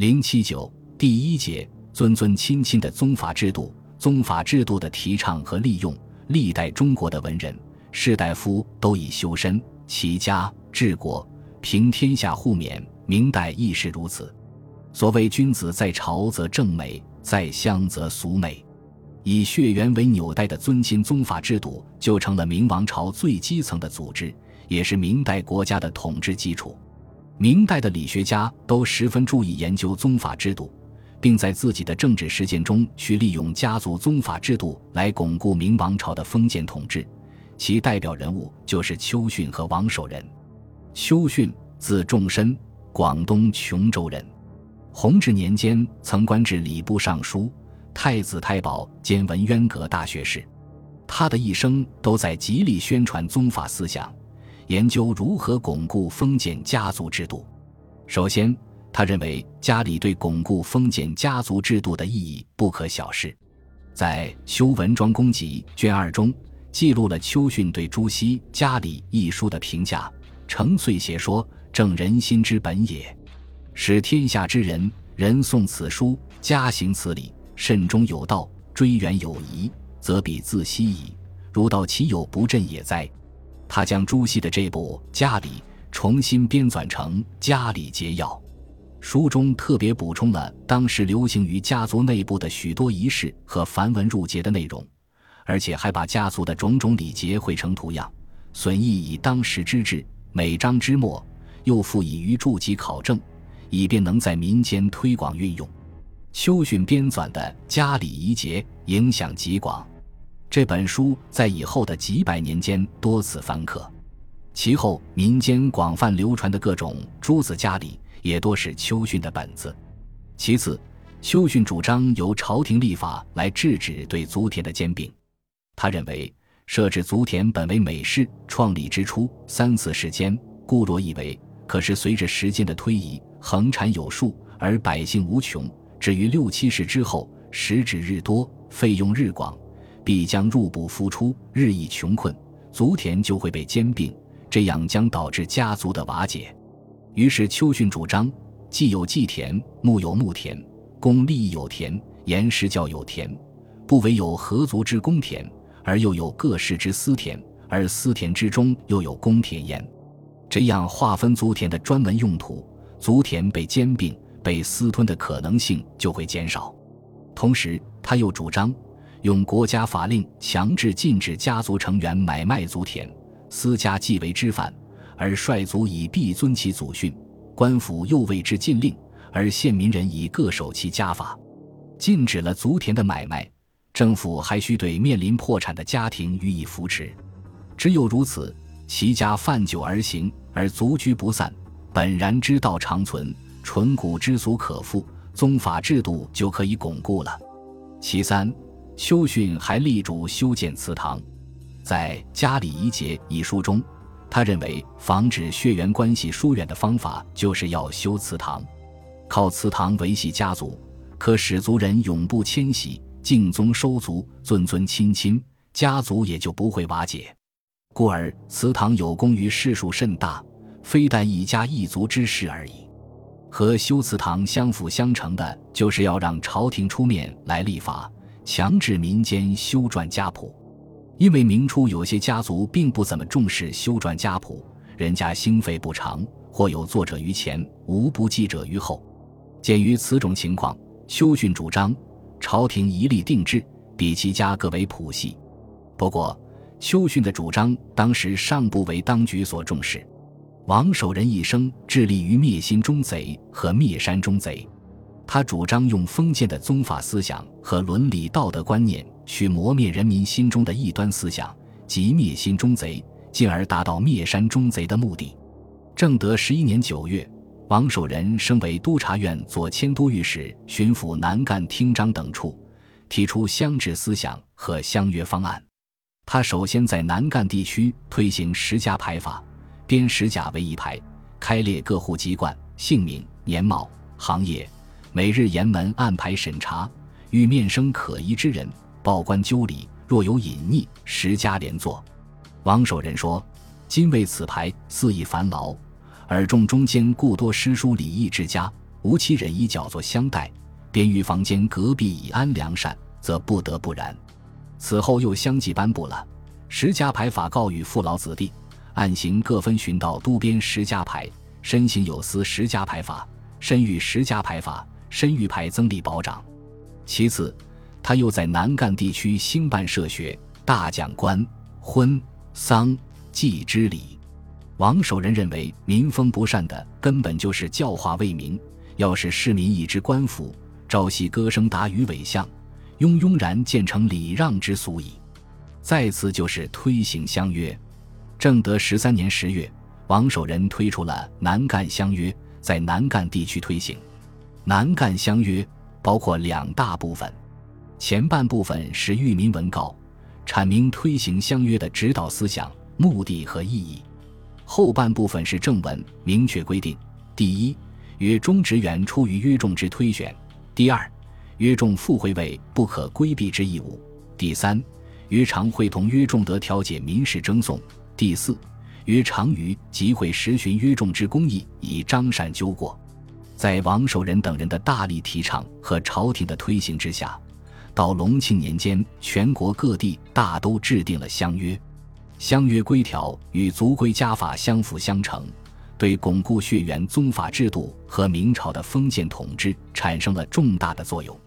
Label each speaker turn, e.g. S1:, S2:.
S1: 零七九第一节，尊尊亲亲的宗法制度。宗法制度的提倡和利用，历代中国的文人士大夫都以修身、齐家、治国、平天下互勉。明代亦是如此。所谓君子在朝则正美，在乡则俗美。以血缘为纽带的尊亲宗法制度，就成了明王朝最基层的组织，也是明代国家的统治基础。明代的理学家都十分注意研究宗法制度，并在自己的政治实践中去利用家族宗法制度来巩固明王朝的封建统治。其代表人物就是邱训和王守仁。邱训，字仲申，广东琼州人。弘治年间曾官至礼部尚书、太子太保兼文渊阁大学士。他的一生都在极力宣传宗法思想。研究如何巩固封建家族制度。首先，他认为家里对巩固封建家族制度的意义不可小视。在《修文庄公集》卷二中，记录了邱训对朱熹《家里》一书的评价：“诚粹邪说，正人心之本也。使天下之人人诵此书，家行此礼，慎终有道，追远有疑，则彼自息矣。如道其有不振也哉？”他将朱熹的这部《家礼》重新编纂成《家礼节要》，书中特别补充了当时流行于家族内部的许多仪式和繁文缛节的内容，而且还把家族的种种礼节绘成图样，损益以当时之志，每章之末又附以于注及考证，以便能在民间推广运用。邱训编纂的《家礼仪节》影响极广。这本书在以后的几百年间多次翻刻，其后民间广泛流传的各种诸子家礼也多是邱训的本子。其次，邱训主张由朝廷立法来制止对族田的兼并。他认为设置族田本为美事，创立之初三四世间固若以为，可是随着时间的推移，恒产有数，而百姓无穷。至于六七世之后，食指日多，费用日广。必将入不敷出，日益穷困，族田就会被兼并，这样将导致家族的瓦解。于是邱训主张：既有祭田，木有木田，公利益有田，言实教有田，不唯有合族之公田，而又有各氏之私田，而私田之中又有公田焉。这样划分族田的专门用途，族田被兼并、被私吞的可能性就会减少。同时，他又主张。用国家法令强制禁止家族成员买卖族田，私家既为之犯，而率族以必遵其祖训，官府又为之禁令，而县民人以各守其家法，禁止了族田的买卖，政府还需对面临破产的家庭予以扶持。只有如此，其家泛久而行，而族居不散，本然之道长存，淳古之俗可复，宗法制度就可以巩固了。其三。邱训还力主修建祠堂，在《家礼仪节》一书中，他认为防止血缘关系疏远的方法就是要修祠堂，靠祠堂维系家族，可使族人永不迁徙，敬宗收族，尊尊亲亲，家族也就不会瓦解。故而祠堂有功于世数甚大，非但一家一族之事而已。和修祠堂相辅相成的，就是要让朝廷出面来立法。强制民间修撰家谱，因为明初有些家族并不怎么重视修撰家谱，人家兴废不长，或有作者于前，无不记者于后。鉴于此种情况，邱训主张朝廷一律定制，比其家各为谱系。不过，邱训的主张当时尚不为当局所重视。王守仁一生致力于灭心中贼和灭山中贼。他主张用封建的宗法思想和伦理道德观念去磨灭人民心中的异端思想，即灭心中贼，进而达到灭山中贼的目的。正德十一年九月，王守仁升为督察院左迁都御史、巡抚南赣厅章等处，提出乡治思想和乡约方案。他首先在南赣地区推行十家牌法，编十甲为一排，开列各户籍贯、姓名、年貌、行业。每日严门按排审查，遇面生可疑之人，报官纠理；若有隐匿，十家连坐。王守仁说：“今为此牌，肆意烦劳，尔众中间故多诗书礼义之家，无其忍衣矫作相待，便于房间隔壁以安良善，则不得不然。此后又相继颁布了十家牌法，告与父老子弟，按行各分巡到都编十家牌，身行有司十家牌法，身遇十家牌法，申玉牌增立保长。其次，他又在南赣地区兴办社学，大讲官婚丧祭之礼。王守仁认为，民风不善的根本就是教化未明。要使市民一知官府，朝夕歌声达于尾相，庸庸然建成礼让之俗矣。再次就是推行乡约。正德十三年十月，王守仁推出了南赣乡约，在南赣地区推行。南赣乡约包括两大部分，前半部分是御民文告，阐明推行乡约的指导思想、目的和意义。后半部分是正文，明确规定：第一，约中职员出于约众之推选；第二，约众复会为不可规避之义务；第三，约常会同约众得调解民事争讼；第四，约常于集会实寻约众之公义，以彰善纠过。在王守仁等人的大力提倡和朝廷的推行之下，到隆庆年间，全国各地大都制定了乡约。乡约规条与族规家法相辅相成，对巩固血缘宗法制度和明朝的封建统治产生了重大的作用。